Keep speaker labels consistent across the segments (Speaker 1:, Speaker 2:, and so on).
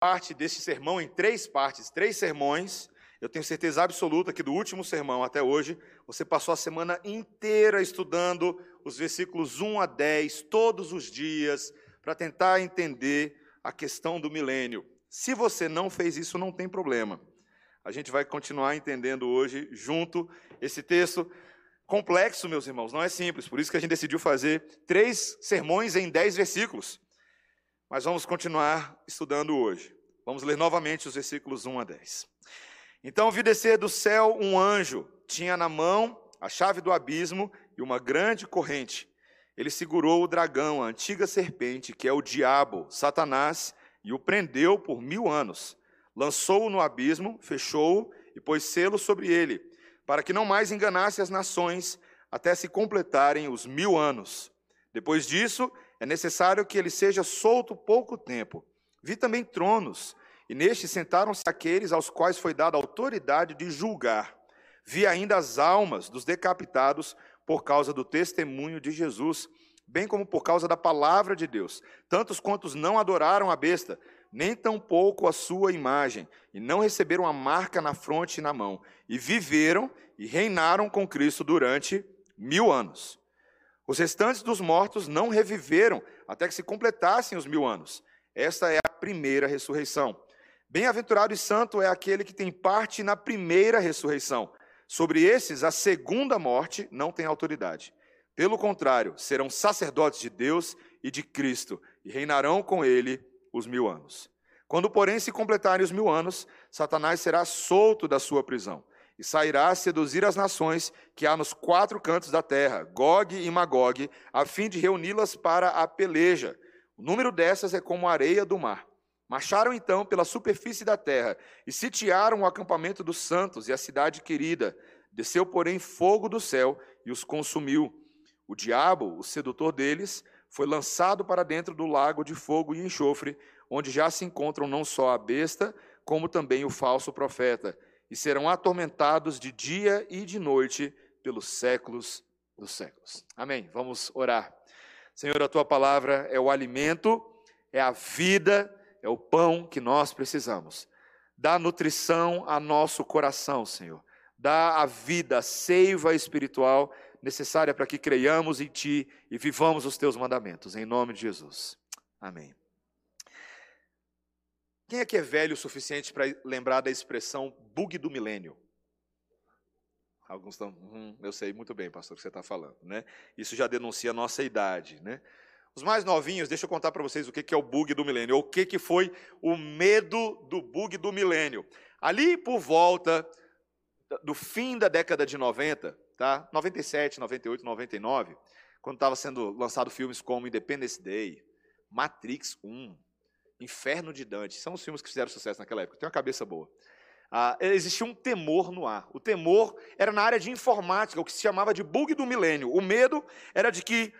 Speaker 1: parte desse sermão em três partes, três sermões. Eu tenho certeza absoluta que do último sermão até hoje, você passou a semana inteira estudando os versículos 1 a 10, todos os dias, para tentar entender a questão do milênio. Se você não fez isso, não tem problema. A gente vai continuar entendendo hoje junto esse texto complexo, meus irmãos, não é simples. Por isso que a gente decidiu fazer três sermões em dez versículos. Mas vamos continuar estudando hoje. Vamos ler novamente os versículos 1 a 10. Então vi descer do céu um anjo, tinha na mão a chave do abismo e uma grande corrente. Ele segurou o dragão, a antiga serpente, que é o diabo, Satanás, e o prendeu por mil anos. Lançou-o no abismo, fechou-o e pôs selo sobre ele, para que não mais enganasse as nações até se completarem os mil anos. Depois disso, é necessário que ele seja solto pouco tempo. Vi também tronos e nestes sentaram-se aqueles aos quais foi dada a autoridade de julgar. Vi ainda as almas dos decapitados por causa do testemunho de Jesus, bem como por causa da palavra de Deus, tantos quantos não adoraram a besta, nem tampouco a sua imagem, e não receberam a marca na fronte e na mão, e viveram e reinaram com Cristo durante mil anos. Os restantes dos mortos não reviveram até que se completassem os mil anos. Esta é a primeira ressurreição. Bem-aventurado e santo é aquele que tem parte na primeira ressurreição. Sobre esses, a segunda morte não tem autoridade. Pelo contrário, serão sacerdotes de Deus e de Cristo, e reinarão com ele os mil anos. Quando, porém, se completarem os mil anos, Satanás será solto da sua prisão e sairá a seduzir as nações que há nos quatro cantos da terra, Gog e Magog, a fim de reuni-las para a peleja. O número dessas é como a areia do mar. Marcharam então pela superfície da terra e sitiaram o acampamento dos santos e a cidade querida. Desceu, porém, fogo do céu e os consumiu. O diabo, o sedutor deles, foi lançado para dentro do lago de fogo e enxofre, onde já se encontram não só a besta, como também o falso profeta, e serão atormentados de dia e de noite pelos séculos dos séculos. Amém. Vamos orar. Senhor, a tua palavra é o alimento, é a vida é o pão que nós precisamos. Dá nutrição a nosso coração, Senhor. Dá a vida, a seiva espiritual necessária para que creiamos em Ti e vivamos os Teus mandamentos. Em nome de Jesus. Amém. Quem é que é velho o suficiente para lembrar da expressão bug do milênio? Alguns estão, hum, eu sei muito bem, pastor, o que você está falando, né? Isso já denuncia a nossa idade, né? Os mais novinhos, deixa eu contar para vocês o que é o bug do milênio, o que foi o medo do bug do milênio. Ali por volta do fim da década de 90, tá? 97, 98, 99, quando estava sendo lançado filmes como Independence Day, Matrix 1, Inferno de Dante, são os filmes que fizeram sucesso naquela época. Tem uma cabeça boa. Ah, existia um temor no ar. O temor era na área de informática, o que se chamava de bug do milênio. O medo era de que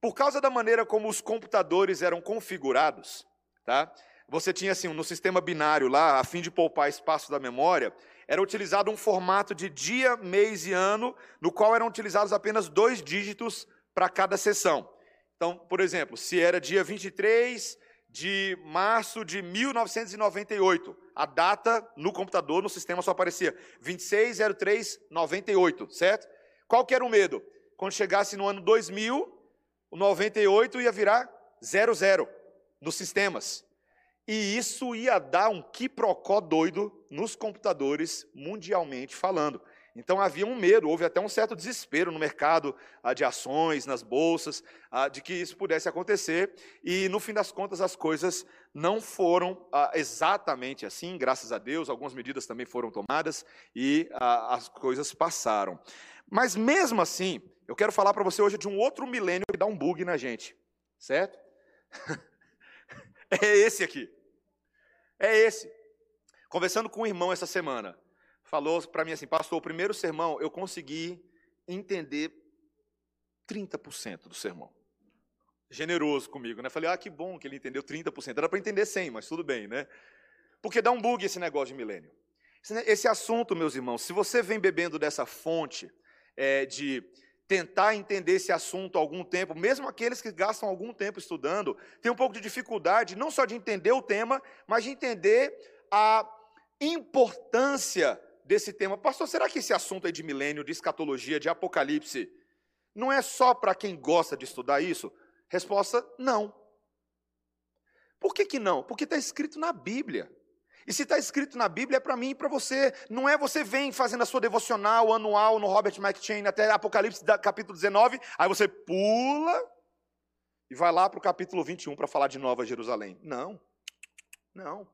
Speaker 1: por causa da maneira como os computadores eram configurados, tá? Você tinha assim, no sistema binário lá, a fim de poupar espaço da memória, era utilizado um formato de dia, mês e ano, no qual eram utilizados apenas dois dígitos para cada sessão. Então, por exemplo, se era dia 23 de março de 1998, a data no computador, no sistema só aparecia 260398, certo? Qual que era o medo? Quando chegasse no ano 2000, o 98 ia virar 00 nos sistemas. E isso ia dar um quiprocó doido nos computadores, mundialmente falando. Então havia um medo, houve até um certo desespero no mercado ah, de ações, nas bolsas, ah, de que isso pudesse acontecer. E no fim das contas as coisas não foram ah, exatamente assim, graças a Deus. Algumas medidas também foram tomadas e as coisas passaram. Mas mesmo assim, eu quero falar para você hoje de um outro milênio que dá um bug na gente, certo? é esse aqui. É esse. Conversando com um irmão essa semana, falou para mim assim: Pastor, o primeiro sermão eu consegui entender 30% do sermão. Generoso comigo, né? Falei, ah, que bom que ele entendeu 30%. Era para entender 100, mas tudo bem, né? Porque dá um bug esse negócio de milênio. Esse assunto, meus irmãos, se você vem bebendo dessa fonte é, de tentar entender esse assunto há algum tempo, mesmo aqueles que gastam algum tempo estudando, têm um pouco de dificuldade, não só de entender o tema, mas de entender a importância desse tema. Pastor, será que esse assunto aí de milênio, de escatologia, de apocalipse, não é só para quem gosta de estudar isso? Resposta: não. Por que, que não? Porque está escrito na Bíblia. E se está escrito na Bíblia, é para mim e para você. Não é você vem fazendo a sua devocional anual no Robert McChain até Apocalipse capítulo 19, aí você pula e vai lá para o capítulo 21 para falar de Nova Jerusalém. Não, não.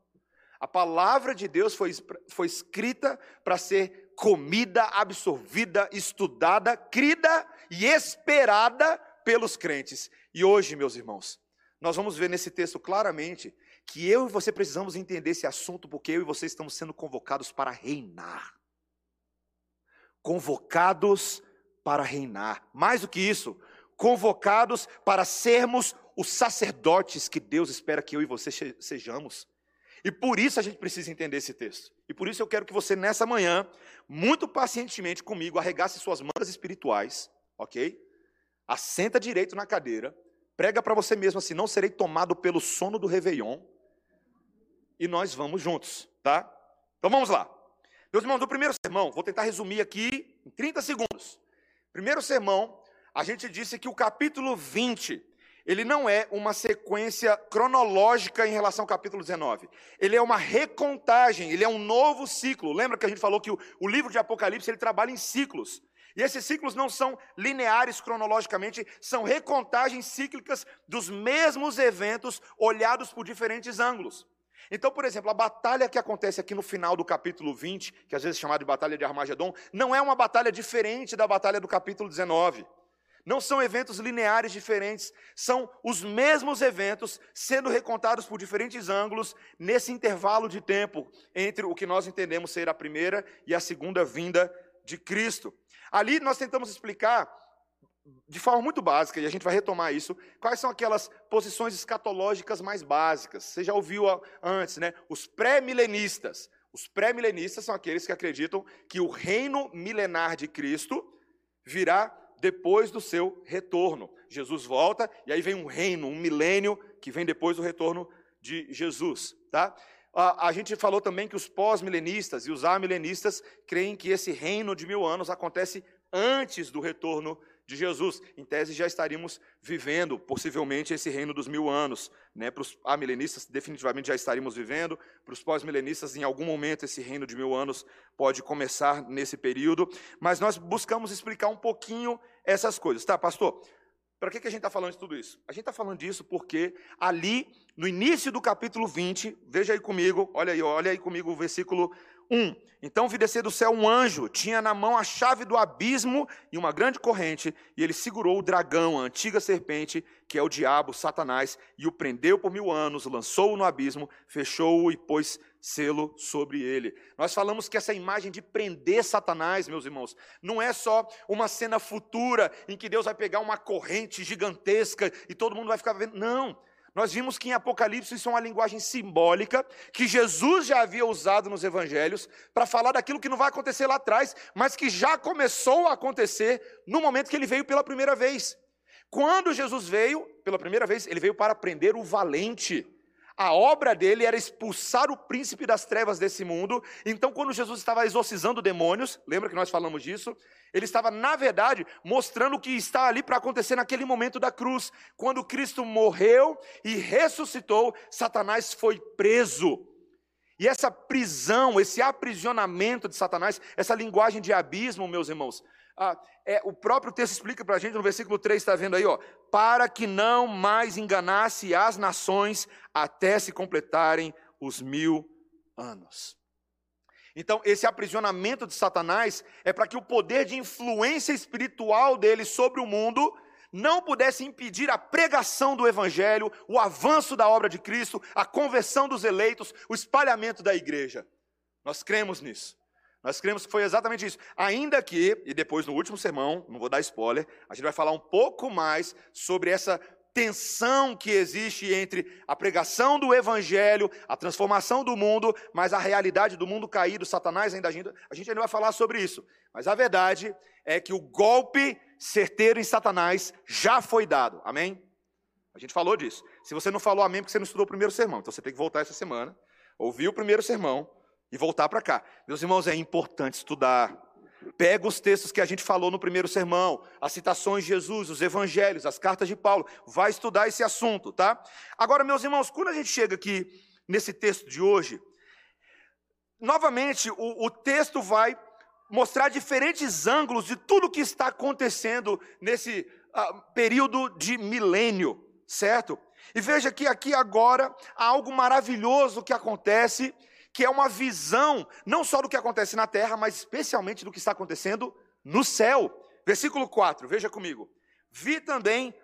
Speaker 1: A palavra de Deus foi, foi escrita para ser comida, absorvida, estudada, crida e esperada pelos crentes. E hoje, meus irmãos, nós vamos ver nesse texto claramente que eu e você precisamos entender esse assunto, porque eu e você estamos sendo convocados para reinar. Convocados para reinar. Mais do que isso, convocados para sermos os sacerdotes que Deus espera que eu e você sejamos. E por isso a gente precisa entender esse texto. E por isso eu quero que você, nessa manhã, muito pacientemente comigo, arregace suas mangas espirituais, ok? Assenta direito na cadeira, prega para você mesmo assim: não serei tomado pelo sono do Réveillon e nós vamos juntos, tá? Então vamos lá. Meus irmãos, do primeiro sermão, vou tentar resumir aqui em 30 segundos. Primeiro sermão, a gente disse que o capítulo 20, ele não é uma sequência cronológica em relação ao capítulo 19. Ele é uma recontagem, ele é um novo ciclo. Lembra que a gente falou que o, o livro de Apocalipse, ele trabalha em ciclos. E esses ciclos não são lineares cronologicamente, são recontagens cíclicas dos mesmos eventos olhados por diferentes ângulos. Então, por exemplo, a batalha que acontece aqui no final do capítulo 20, que às vezes é chamada de batalha de Armagedon, não é uma batalha diferente da batalha do capítulo 19. Não são eventos lineares diferentes, são os mesmos eventos sendo recontados por diferentes ângulos nesse intervalo de tempo entre o que nós entendemos ser a primeira e a segunda vinda de Cristo. Ali nós tentamos explicar de forma muito básica, e a gente vai retomar isso, quais são aquelas posições escatológicas mais básicas? Você já ouviu antes, né? Os pré-milenistas. Os pré-milenistas são aqueles que acreditam que o reino milenar de Cristo virá depois do seu retorno. Jesus volta e aí vem um reino, um milênio que vem depois do retorno de Jesus, tá? A, gente falou também que os pós-milenistas e os amilenistas creem que esse reino de mil anos acontece antes do retorno de Jesus. Em tese, já estaríamos vivendo, possivelmente, esse reino dos mil anos. Né? Para os amilenistas, definitivamente já estaríamos vivendo. Para os pós-milenistas, em algum momento, esse reino de mil anos pode começar nesse período. Mas nós buscamos explicar um pouquinho essas coisas. Tá, pastor? Para que, que a gente está falando de tudo isso? A gente está falando disso porque ali, no início do capítulo 20, veja aí comigo, olha aí, olha aí comigo o versículo 1. Então vi descer do céu um anjo, tinha na mão a chave do abismo e uma grande corrente, e ele segurou o dragão, a antiga serpente, que é o diabo, Satanás, e o prendeu por mil anos, lançou-o no abismo, fechou-o e pôs selo sobre ele. Nós falamos que essa imagem de prender Satanás, meus irmãos, não é só uma cena futura em que Deus vai pegar uma corrente gigantesca e todo mundo vai ficar vendo. Não. Nós vimos que em Apocalipse isso é uma linguagem simbólica que Jesus já havia usado nos evangelhos para falar daquilo que não vai acontecer lá atrás, mas que já começou a acontecer no momento que ele veio pela primeira vez. Quando Jesus veio, pela primeira vez, ele veio para prender o valente. A obra dele era expulsar o príncipe das trevas desse mundo. Então, quando Jesus estava exorcizando demônios, lembra que nós falamos disso? Ele estava, na verdade, mostrando o que está ali para acontecer naquele momento da cruz. Quando Cristo morreu e ressuscitou, Satanás foi preso. E essa prisão, esse aprisionamento de Satanás, essa linguagem de abismo, meus irmãos, ah, é, o próprio texto explica para a gente no versículo 3, está vendo aí, ó, para que não mais enganasse as nações até se completarem os mil anos. Então, esse aprisionamento de Satanás é para que o poder de influência espiritual dele sobre o mundo não pudesse impedir a pregação do Evangelho, o avanço da obra de Cristo, a conversão dos eleitos, o espalhamento da igreja. Nós cremos nisso. Nós cremos que foi exatamente isso. Ainda que, e depois no último sermão, não vou dar spoiler, a gente vai falar um pouco mais sobre essa tensão que existe entre a pregação do evangelho, a transformação do mundo, mas a realidade do mundo caído, Satanás ainda agindo. A gente ainda vai falar sobre isso. Mas a verdade é que o golpe certeiro em Satanás já foi dado. Amém? A gente falou disso. Se você não falou amém porque você não estudou o primeiro sermão, então você tem que voltar essa semana, ouvir o primeiro sermão e voltar para cá. Meus irmãos, é importante estudar. Pega os textos que a gente falou no primeiro sermão, as citações de Jesus, os evangelhos, as cartas de Paulo. Vai estudar esse assunto, tá? Agora, meus irmãos, quando a gente chega aqui nesse texto de hoje, novamente o, o texto vai mostrar diferentes ângulos de tudo que está acontecendo nesse uh, período de milênio, certo? E veja que aqui agora há algo maravilhoso que acontece que é uma visão não só do que acontece na terra, mas especialmente do que está acontecendo no céu. Versículo 4, veja comigo. Vi também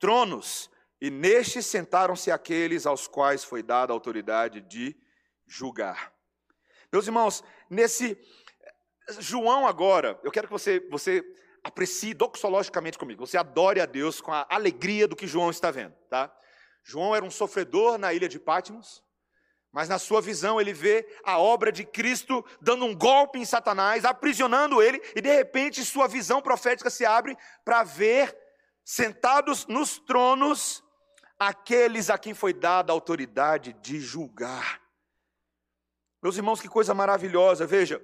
Speaker 1: tronos, e nestes sentaram-se aqueles aos quais foi dada a autoridade de julgar. Meus irmãos, nesse João agora, eu quero que você, você aprecie doxologicamente comigo, você adore a Deus com a alegria do que João está vendo, tá? João era um sofredor na ilha de Patmos, mas na sua visão ele vê a obra de Cristo dando um golpe em Satanás, aprisionando ele, e de repente sua visão profética se abre para ver sentados nos tronos aqueles a quem foi dada a autoridade de julgar. Meus irmãos, que coisa maravilhosa, veja,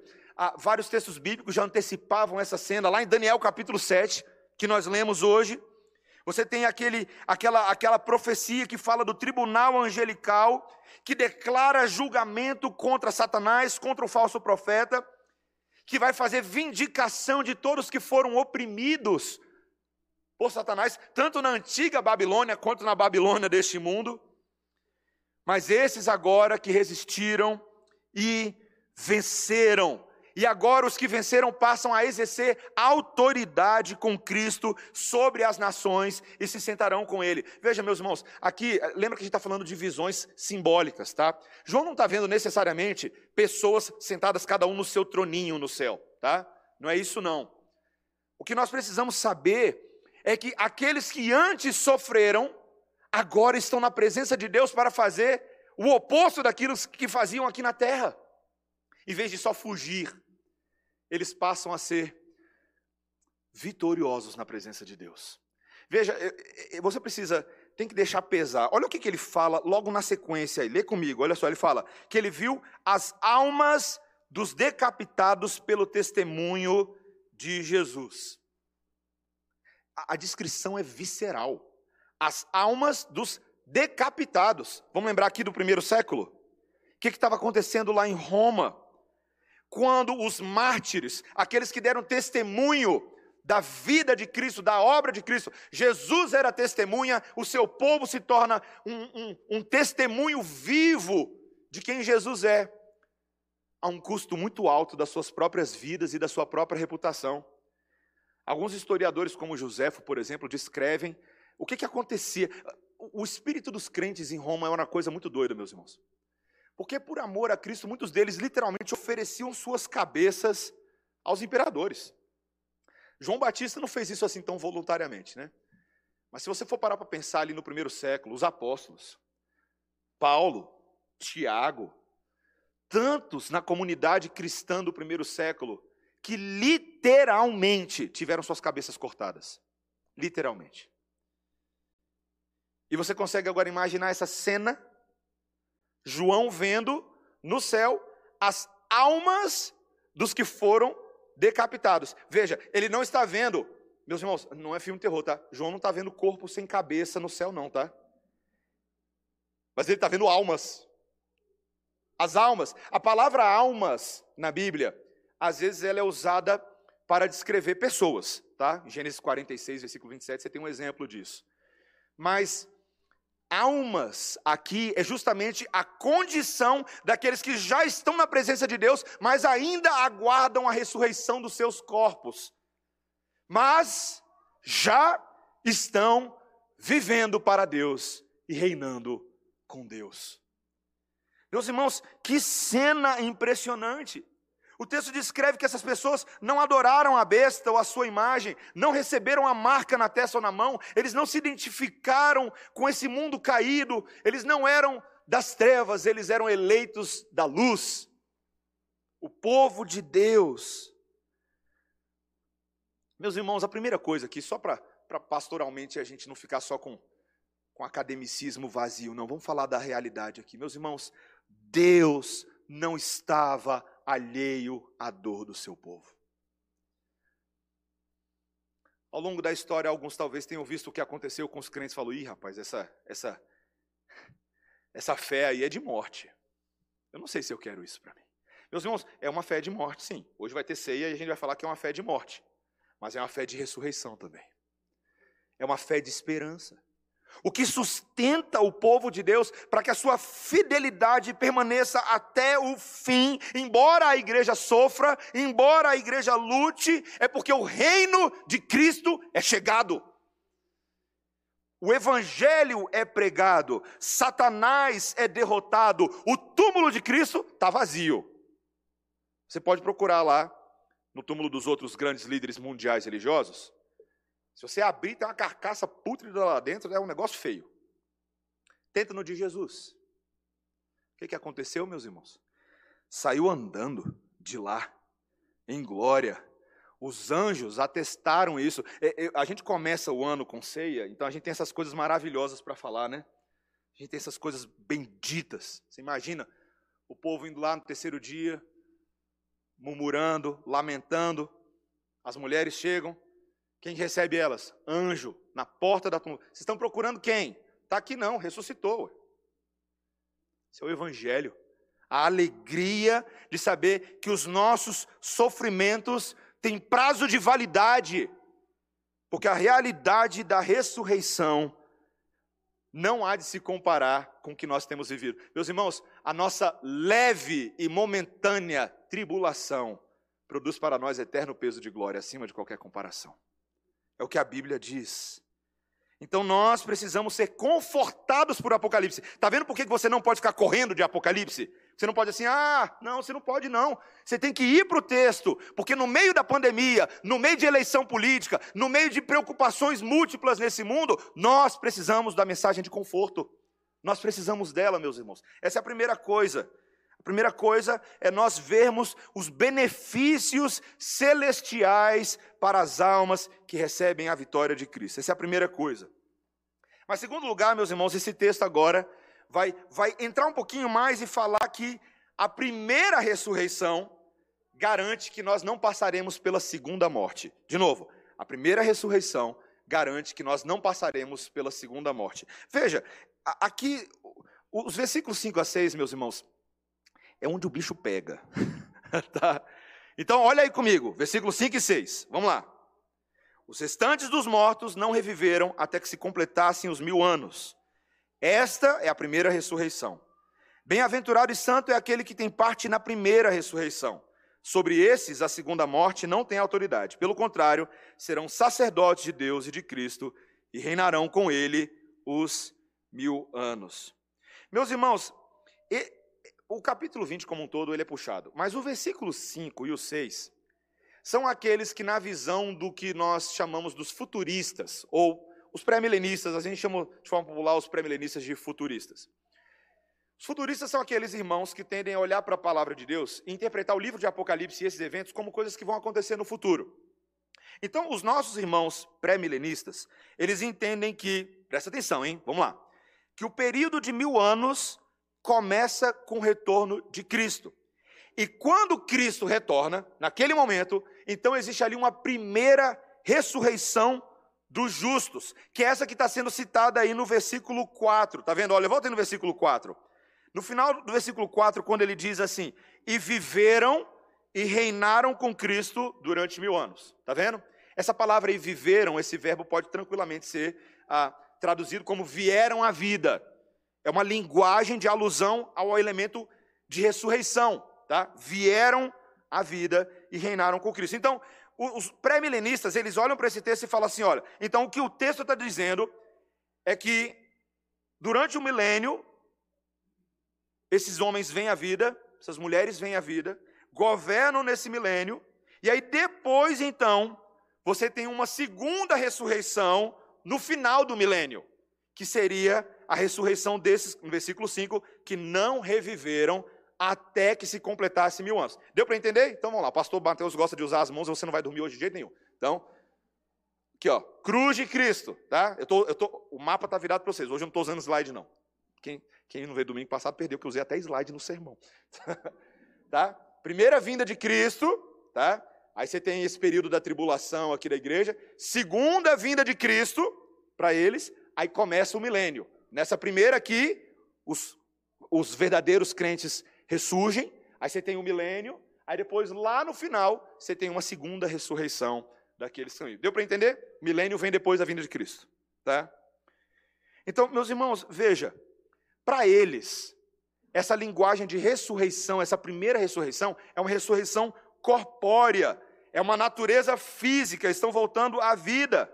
Speaker 1: vários textos bíblicos já antecipavam essa cena, lá em Daniel capítulo 7, que nós lemos hoje. Você tem aquele, aquela, aquela profecia que fala do tribunal angelical que declara julgamento contra Satanás, contra o falso profeta, que vai fazer vindicação de todos que foram oprimidos por Satanás, tanto na antiga Babilônia quanto na Babilônia deste mundo. Mas esses agora que resistiram e venceram, e agora os que venceram passam a exercer autoridade com Cristo sobre as nações e se sentarão com Ele. Veja, meus irmãos, aqui, lembra que a gente está falando de visões simbólicas, tá? João não está vendo necessariamente pessoas sentadas cada um no seu troninho no céu, tá? Não é isso não. O que nós precisamos saber é que aqueles que antes sofreram, agora estão na presença de Deus para fazer o oposto daquilo que faziam aqui na terra. Em vez de só fugir, eles passam a ser vitoriosos na presença de Deus. Veja, você precisa, tem que deixar pesar. Olha o que, que ele fala logo na sequência aí, lê comigo, olha só, ele fala que ele viu as almas dos decapitados pelo testemunho de Jesus. A, a descrição é visceral. As almas dos decapitados. Vamos lembrar aqui do primeiro século? O que estava acontecendo lá em Roma? Quando os mártires, aqueles que deram testemunho da vida de Cristo, da obra de Cristo, Jesus era testemunha, o seu povo se torna um, um, um testemunho vivo de quem Jesus é, a um custo muito alto das suas próprias vidas e da sua própria reputação. Alguns historiadores, como Joséfo, por exemplo, descrevem o que, que acontecia. O espírito dos crentes em Roma é uma coisa muito doida, meus irmãos. Porque por amor a Cristo, muitos deles literalmente ofereciam suas cabeças aos imperadores. João Batista não fez isso assim tão voluntariamente, né? Mas se você for parar para pensar ali no primeiro século, os apóstolos, Paulo, Tiago, tantos na comunidade cristã do primeiro século, que literalmente tiveram suas cabeças cortadas. Literalmente. E você consegue agora imaginar essa cena João vendo no céu as almas dos que foram decapitados. Veja, ele não está vendo, meus irmãos, não é filme de terror, tá? João não está vendo corpo sem cabeça no céu, não, tá? Mas ele está vendo almas. As almas. A palavra almas na Bíblia, às vezes ela é usada para descrever pessoas, tá? Em Gênesis 46, versículo 27, você tem um exemplo disso. Mas almas aqui é justamente a condição daqueles que já estão na presença de Deus, mas ainda aguardam a ressurreição dos seus corpos. Mas já estão vivendo para Deus e reinando com Deus. Meus irmãos, que cena impressionante! O texto descreve que essas pessoas não adoraram a besta ou a sua imagem, não receberam a marca na testa ou na mão, eles não se identificaram com esse mundo caído, eles não eram das trevas, eles eram eleitos da luz. O povo de Deus. Meus irmãos, a primeira coisa aqui, só para pastoralmente a gente não ficar só com, com academicismo vazio, não, vamos falar da realidade aqui. Meus irmãos, Deus não estava alheio à dor do seu povo. Ao longo da história, alguns talvez tenham visto o que aconteceu com os crentes. Falou, ih, rapaz, essa, essa, essa fé aí é de morte. Eu não sei se eu quero isso para mim. Meus irmãos, é uma fé de morte, sim. Hoje vai ter ceia e a gente vai falar que é uma fé de morte. Mas é uma fé de ressurreição também. É uma fé de esperança o que sustenta o povo de Deus para que a sua fidelidade permaneça até o fim, embora a igreja sofra, embora a igreja lute, é porque o reino de Cristo é chegado. O evangelho é pregado, Satanás é derrotado, o túmulo de Cristo está vazio. Você pode procurar lá, no túmulo dos outros grandes líderes mundiais religiosos, se você abrir, tem uma carcaça pútrida lá dentro, é um negócio feio. Tenta no de Jesus. O que, que aconteceu, meus irmãos? Saiu andando de lá, em glória. Os anjos atestaram isso. É, é, a gente começa o ano com ceia, então a gente tem essas coisas maravilhosas para falar, né? A gente tem essas coisas benditas. Você imagina o povo indo lá no terceiro dia, murmurando, lamentando. As mulheres chegam, quem recebe elas? Anjo, na porta da tumba. Vocês estão procurando quem? Está aqui não, ressuscitou. Esse é o Evangelho. A alegria de saber que os nossos sofrimentos têm prazo de validade. Porque a realidade da ressurreição não há de se comparar com o que nós temos vivido. Meus irmãos, a nossa leve e momentânea tribulação produz para nós eterno peso de glória acima de qualquer comparação. É o que a Bíblia diz. Então nós precisamos ser confortados por Apocalipse. Está vendo por que você não pode ficar correndo de Apocalipse? Você não pode assim, ah, não, você não pode não. Você tem que ir para o texto, porque no meio da pandemia, no meio de eleição política, no meio de preocupações múltiplas nesse mundo, nós precisamos da mensagem de conforto. Nós precisamos dela, meus irmãos. Essa é a primeira coisa. A primeira coisa é nós vermos os benefícios celestiais para as almas que recebem a vitória de Cristo. Essa é a primeira coisa. Mas, segundo lugar, meus irmãos, esse texto agora vai, vai entrar um pouquinho mais e falar que a primeira ressurreição garante que nós não passaremos pela segunda morte. De novo, a primeira ressurreição garante que nós não passaremos pela segunda morte. Veja, aqui, os versículos 5 a 6, meus irmãos, é onde o bicho pega. tá? Então, olha aí comigo, versículos 5 e 6. Vamos lá. Os restantes dos mortos não reviveram até que se completassem os mil anos. Esta é a primeira ressurreição. Bem-aventurado e santo é aquele que tem parte na primeira ressurreição. Sobre esses, a segunda morte não tem autoridade. Pelo contrário, serão sacerdotes de Deus e de Cristo e reinarão com ele os mil anos. Meus irmãos, o capítulo 20 como um todo ele é puxado, mas o versículo 5 e o 6 são aqueles que na visão do que nós chamamos dos futuristas ou os pré-milenistas, a gente chama de forma popular os pré-milenistas de futuristas. Os futuristas são aqueles irmãos que tendem a olhar para a palavra de Deus e interpretar o livro de Apocalipse e esses eventos como coisas que vão acontecer no futuro. Então, os nossos irmãos pré-milenistas, eles entendem que, presta atenção, hein? Vamos lá. Que o período de mil anos começa com o retorno de Cristo. E quando Cristo retorna, naquele momento, então existe ali uma primeira ressurreição dos justos, que é essa que está sendo citada aí no versículo 4. Está vendo? Olha, volta aí no versículo 4. No final do versículo 4, quando ele diz assim: E viveram e reinaram com Cristo durante mil anos. Está vendo? Essa palavra aí, viveram, esse verbo pode tranquilamente ser ah, traduzido como vieram à vida. É uma linguagem de alusão ao elemento de ressurreição, tá? Vieram à vida e reinaram com Cristo. Então, os pré-milenistas, eles olham para esse texto e falam assim, olha, então o que o texto está dizendo é que durante o milênio, esses homens vêm à vida, essas mulheres vêm à vida, governam nesse milênio, e aí depois, então, você tem uma segunda ressurreição no final do milênio, que seria a ressurreição desses, no versículo 5, que não reviveram até que se completasse mil anos. Deu para entender? Então vamos lá. Pastor Mateus gosta de usar as mãos, você não vai dormir hoje de jeito nenhum. Então, aqui ó, cruz de Cristo, tá? Eu tô, eu tô, o mapa está virado para vocês. Hoje eu não estou usando slide, não. Quem, quem não veio domingo passado perdeu, porque eu usei até slide no sermão. tá? Primeira vinda de Cristo, tá? Aí você tem esse período da tribulação aqui da igreja. Segunda vinda de Cristo para eles, aí começa o milênio. Nessa primeira aqui, os, os verdadeiros crentes ressurgem, aí você tem o milênio, aí depois lá no final você tem uma segunda ressurreição daqueles que são Deu para entender? Milênio vem depois da vinda de Cristo, tá? Então, meus irmãos, veja, para eles, essa linguagem de ressurreição, essa primeira ressurreição, é uma ressurreição corpórea, é uma natureza física, estão voltando à vida.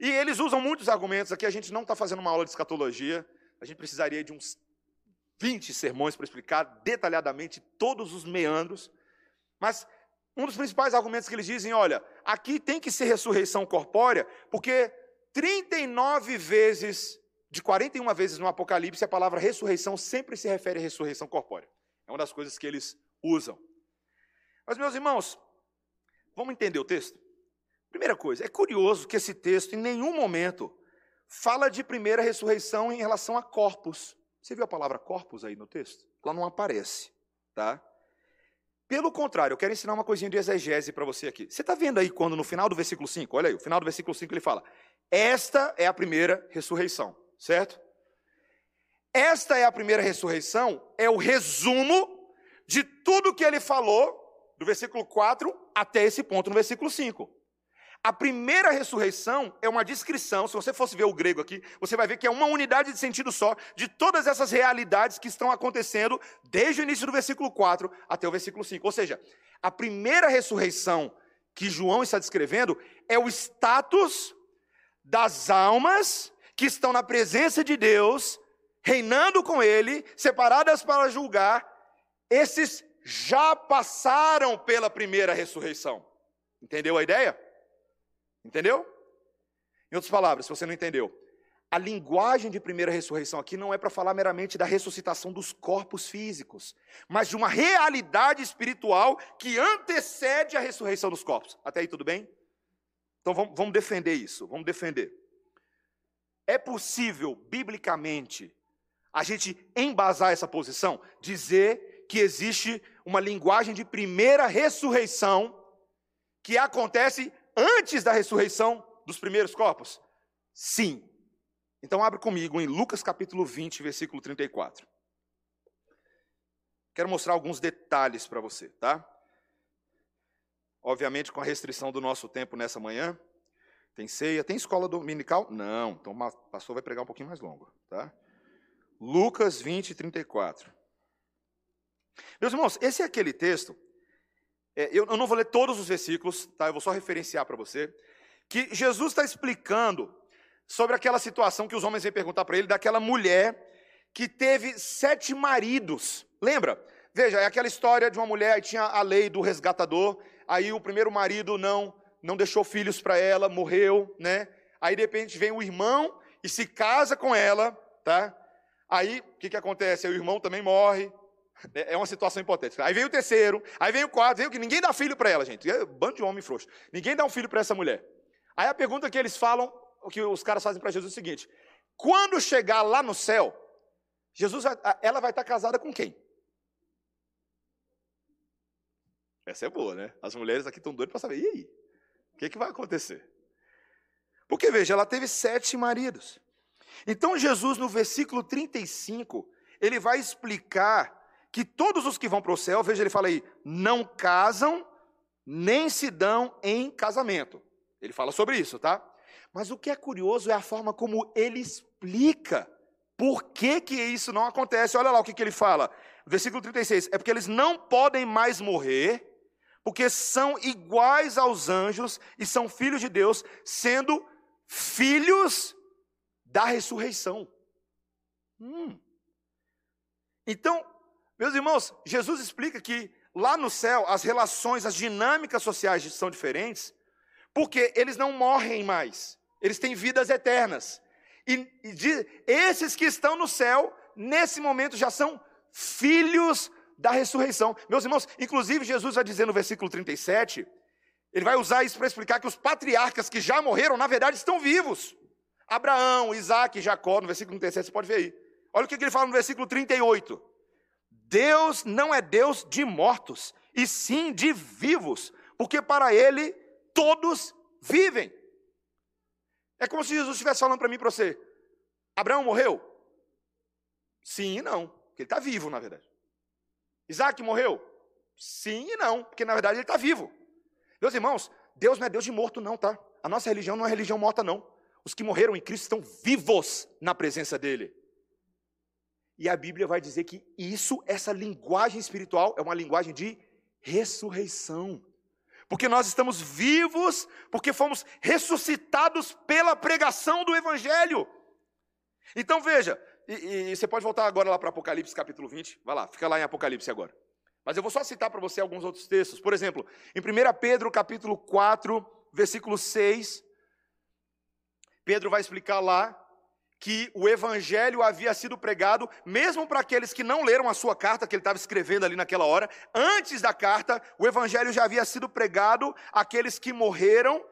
Speaker 1: E eles usam muitos argumentos aqui, a gente não está fazendo uma aula de escatologia, a gente precisaria de uns 20 sermões para explicar detalhadamente todos os meandros. Mas um dos principais argumentos que eles dizem, olha, aqui tem que ser ressurreição corpórea, porque 39 vezes, de 41 vezes no Apocalipse, a palavra ressurreição sempre se refere à ressurreição corpórea. É uma das coisas que eles usam. Mas, meus irmãos, vamos entender o texto? Primeira coisa, é curioso que esse texto, em nenhum momento, fala de primeira ressurreição em relação a corpos. Você viu a palavra corpus aí no texto? Lá não aparece, tá? Pelo contrário, eu quero ensinar uma coisinha de exegese para você aqui. Você está vendo aí quando no final do versículo 5, olha aí, o final do versículo 5 ele fala: Esta é a primeira ressurreição, certo? Esta é a primeira ressurreição, é o resumo de tudo que ele falou, do versículo 4 até esse ponto no versículo 5. A primeira ressurreição é uma descrição, se você fosse ver o grego aqui, você vai ver que é uma unidade de sentido só de todas essas realidades que estão acontecendo desde o início do versículo 4 até o versículo 5. Ou seja, a primeira ressurreição que João está descrevendo é o status das almas que estão na presença de Deus, reinando com Ele, separadas para julgar. Esses já passaram pela primeira ressurreição. Entendeu a ideia? Entendeu? Em outras palavras, se você não entendeu, a linguagem de primeira ressurreição aqui não é para falar meramente da ressuscitação dos corpos físicos, mas de uma realidade espiritual que antecede a ressurreição dos corpos. Até aí tudo bem? Então vamos, vamos defender isso, vamos defender. É possível, biblicamente, a gente embasar essa posição, dizer que existe uma linguagem de primeira ressurreição que acontece antes da ressurreição dos primeiros corpos? Sim. Então abre comigo em Lucas capítulo 20, versículo 34. Quero mostrar alguns detalhes para você, tá? Obviamente com a restrição do nosso tempo nessa manhã. Tem ceia, tem escola dominical? Não, então o pastor vai pregar um pouquinho mais longo, tá? Lucas 20, 34. Meus irmãos, esse é aquele texto é, eu, eu não vou ler todos os versículos, tá? eu vou só referenciar para você, que Jesus está explicando sobre aquela situação que os homens vêm perguntar para ele, daquela mulher que teve sete maridos. Lembra? Veja, é aquela história de uma mulher, aí tinha a lei do resgatador, aí o primeiro marido não não deixou filhos para ela, morreu, né? Aí de repente vem o irmão e se casa com ela, tá? Aí o que, que acontece? Aí o irmão também morre, é, é uma situação hipotética. Aí vem o terceiro, aí vem o quarto, vem o que ninguém dá filho para ela, gente. É bando de homem frouxo. Ninguém dá um filho para essa mulher. Aí a pergunta que eles falam, o que os caras fazem para Jesus é o seguinte: quando chegar lá no céu, Jesus vai, ela vai estar casada com quem? Essa é boa, né? As mulheres aqui estão doidas para saber. E aí? O que, que vai acontecer? Porque veja, ela teve sete maridos. Então Jesus, no versículo 35, ele vai explicar que todos os que vão para o céu, veja, ele fala aí, não casam, nem se dão em casamento. Ele fala sobre isso, tá? Mas o que é curioso é a forma como ele explica por que, que isso não acontece. Olha lá o que, que ele fala. Versículo 36. É porque eles não podem mais morrer, porque são iguais aos anjos e são filhos de Deus, sendo filhos da ressurreição. Hum. Então, meus irmãos, Jesus explica que lá no céu as relações, as dinâmicas sociais são diferentes, porque eles não morrem mais, eles têm vidas eternas. E, e de, esses que estão no céu, nesse momento, já são filhos da ressurreição. Meus irmãos, inclusive Jesus vai dizer no versículo 37, ele vai usar isso para explicar que os patriarcas que já morreram, na verdade, estão vivos. Abraão, Isaac, Jacó, no versículo 37, você pode ver aí. Olha o que ele fala no versículo 38. Deus não é Deus de mortos, e sim de vivos, porque para ele todos vivem. É como se Jesus estivesse falando para mim e para você: Abraão morreu? Sim e não, porque ele está vivo, na verdade. Isaac morreu? Sim e não, porque na verdade ele está vivo. Meus irmãos, Deus não é Deus de morto, não, tá? A nossa religião não é religião morta, não. Os que morreram em Cristo estão vivos na presença dEle. E a Bíblia vai dizer que isso, essa linguagem espiritual, é uma linguagem de ressurreição. Porque nós estamos vivos, porque fomos ressuscitados pela pregação do Evangelho. Então veja, e, e você pode voltar agora lá para Apocalipse capítulo 20, vai lá, fica lá em Apocalipse agora. Mas eu vou só citar para você alguns outros textos. Por exemplo, em 1 Pedro capítulo 4, versículo 6, Pedro vai explicar lá que o evangelho havia sido pregado, mesmo para aqueles que não leram a sua carta que ele estava escrevendo ali naquela hora, antes da carta, o evangelho já havia sido pregado àqueles que morreram,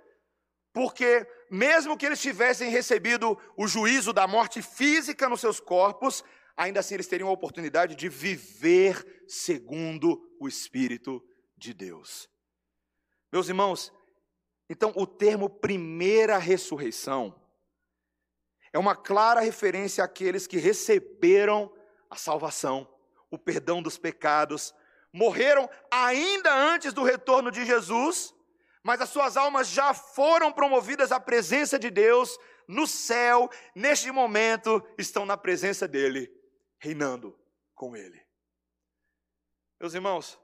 Speaker 1: porque mesmo que eles tivessem recebido o juízo da morte física nos seus corpos, ainda assim eles teriam a oportunidade de viver segundo o Espírito de Deus. Meus irmãos, então o termo primeira ressurreição é uma clara referência àqueles que receberam a salvação, o perdão dos pecados, morreram ainda antes do retorno de Jesus, mas as suas almas já foram promovidas à presença de Deus no céu, neste momento estão na presença dele, reinando com ele. Meus irmãos,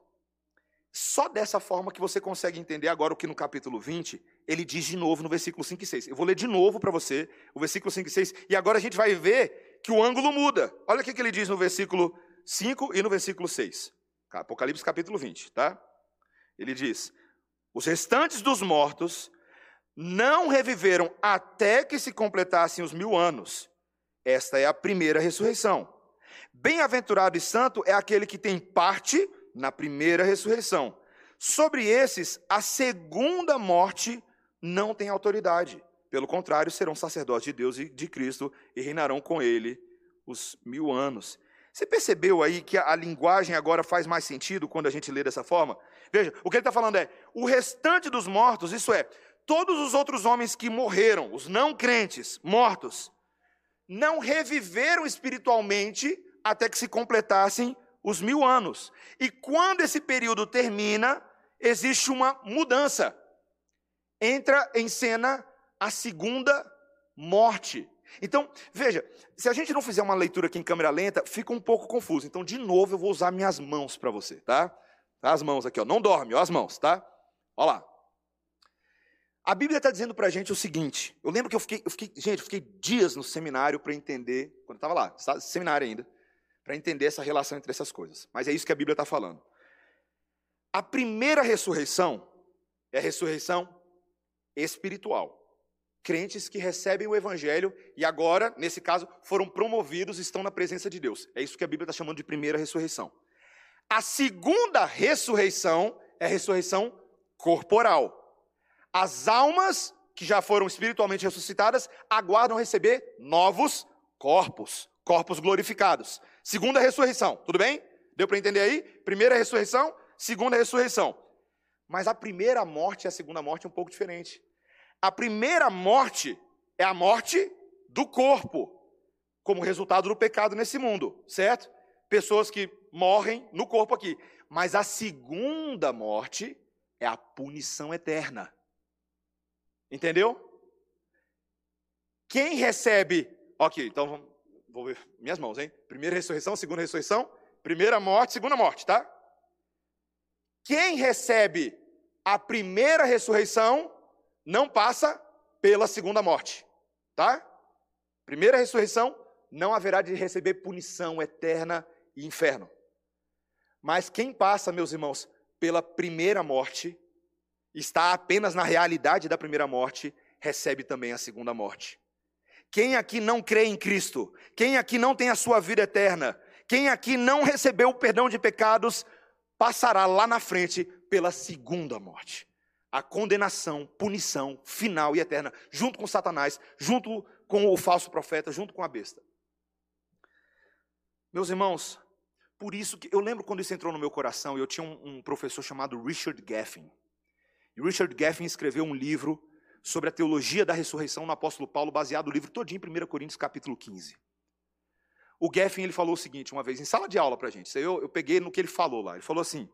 Speaker 1: só dessa forma que você consegue entender agora o que no capítulo 20 ele diz de novo no versículo 5 e 6. Eu vou ler de novo para você o versículo 5 e 6, e agora a gente vai ver que o ângulo muda. Olha o que ele diz no versículo 5 e no versículo 6. Apocalipse capítulo 20, tá? Ele diz: Os restantes dos mortos não reviveram até que se completassem os mil anos. Esta é a primeira ressurreição. Bem-aventurado e santo é aquele que tem parte na primeira ressurreição. Sobre esses, a segunda morte não têm autoridade. Pelo contrário, serão sacerdotes de Deus e de Cristo e reinarão com ele os mil anos. Você percebeu aí que a, linguagem agora faz mais sentido quando a gente lê dessa forma? Veja, o que ele está falando é: o restante dos mortos, isso é, todos os outros homens que morreram, os não crentes, mortos, não reviveram espiritualmente até que se completassem os mil anos. E quando esse período termina, existe uma mudança entra em cena a segunda morte. Então, veja, se a gente não fizer uma leitura aqui em câmera lenta, fica um pouco confuso. Então, de novo, eu vou usar minhas mãos para você, tá? tá? As mãos aqui, ó. Não dorme, ó, as mãos, tá? Olha lá. A Bíblia está dizendo para a gente o seguinte. Eu lembro que eu fiquei, eu fiquei gente, eu fiquei dias no seminário para entender, quando eu estava lá, seminário ainda, para entender essa relação entre essas coisas. Mas é isso que a Bíblia está falando. A primeira ressurreição é a ressurreição espiritual. Crentes que recebem o evangelho e agora, nesse caso, foram promovidos, estão na presença de Deus. É isso que a Bíblia está chamando de primeira ressurreição. A segunda ressurreição é a ressurreição corporal. As almas que já foram espiritualmente ressuscitadas aguardam receber novos corpos, corpos glorificados. Segunda ressurreição, tudo bem? Deu para entender aí? Primeira ressurreição, segunda ressurreição. Mas a primeira morte e a segunda morte é um pouco diferente. A primeira morte é a morte do corpo, como resultado do pecado nesse mundo, certo? Pessoas que morrem no corpo aqui. Mas a segunda morte é a punição eterna. Entendeu? Quem recebe. Ok, então vou ver minhas mãos, hein? Primeira ressurreição, segunda ressurreição, primeira morte, segunda morte, tá? Quem recebe a primeira ressurreição não passa pela segunda morte, tá? Primeira ressurreição não haverá de receber punição eterna e inferno. Mas quem passa, meus irmãos, pela primeira morte, está apenas na realidade da primeira morte, recebe também a segunda morte. Quem aqui não crê em Cristo, quem aqui não tem a sua vida eterna, quem aqui não recebeu o perdão de pecados, passará lá na frente pela segunda morte. A condenação, punição final e eterna, junto com Satanás, junto com o falso profeta, junto com a besta. Meus irmãos, por isso que eu lembro quando isso entrou no meu coração, eu tinha um, um professor chamado Richard Gaffin. E Richard Gaffin escreveu um livro sobre a teologia da ressurreição no apóstolo Paulo, baseado no livro todinho em 1 Coríntios capítulo 15. O Gaffin ele falou o seguinte uma vez, em sala de aula para a gente, eu, eu peguei no que ele falou lá, ele falou assim,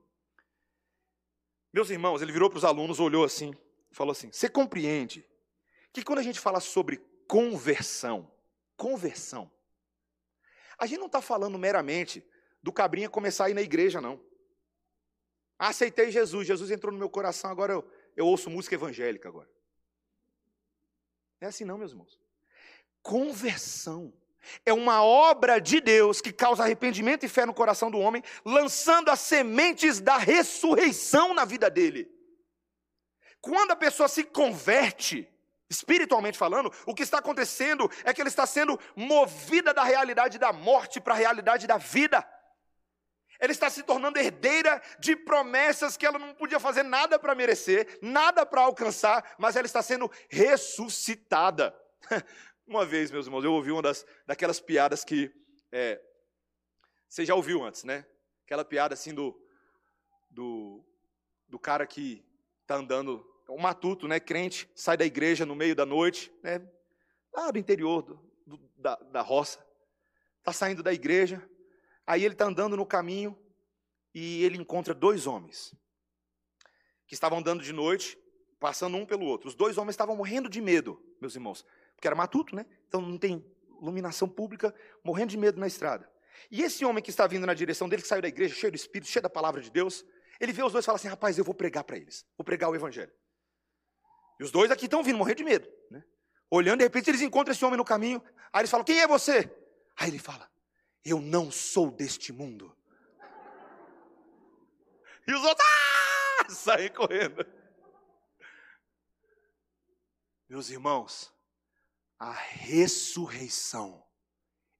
Speaker 1: meus irmãos, ele virou para os alunos, olhou assim, falou assim, você compreende que quando a gente fala sobre conversão, conversão, a gente não está falando meramente do cabrinha começar a ir na igreja, não. Aceitei Jesus, Jesus entrou no meu coração, agora eu, eu ouço música evangélica agora. É assim não, meus irmãos. Conversão é uma obra de Deus que causa arrependimento e fé no coração do homem, lançando as sementes da ressurreição na vida dele. Quando a pessoa se converte, espiritualmente falando, o que está acontecendo é que ele está sendo movida da realidade da morte para a realidade da vida. Ela está se tornando herdeira de promessas que ela não podia fazer nada para merecer, nada para alcançar, mas ela está sendo ressuscitada. Uma vez, meus irmãos, eu ouvi uma das, daquelas piadas que é, você já ouviu antes, né? Aquela piada assim do, do, do cara que está andando, um matuto, né? Crente, sai da igreja no meio da noite, né? Lá do interior do, do, da, da roça. Está saindo da igreja, Aí ele está andando no caminho e ele encontra dois homens que estavam andando de noite, passando um pelo outro. Os dois homens estavam morrendo de medo, meus irmãos, porque era matuto, né? Então não tem iluminação pública, morrendo de medo na estrada. E esse homem que está vindo na direção dele, que saiu da igreja, cheio do Espírito, cheio da palavra de Deus, ele vê os dois e fala assim: rapaz, eu vou pregar para eles, vou pregar o Evangelho. E os dois aqui estão vindo, morrendo de medo, né? Olhando, de repente eles encontram esse homem no caminho, aí eles falam: quem é você? Aí ele fala: eu não sou deste mundo. E os outros ah! saem correndo. Meus irmãos, a ressurreição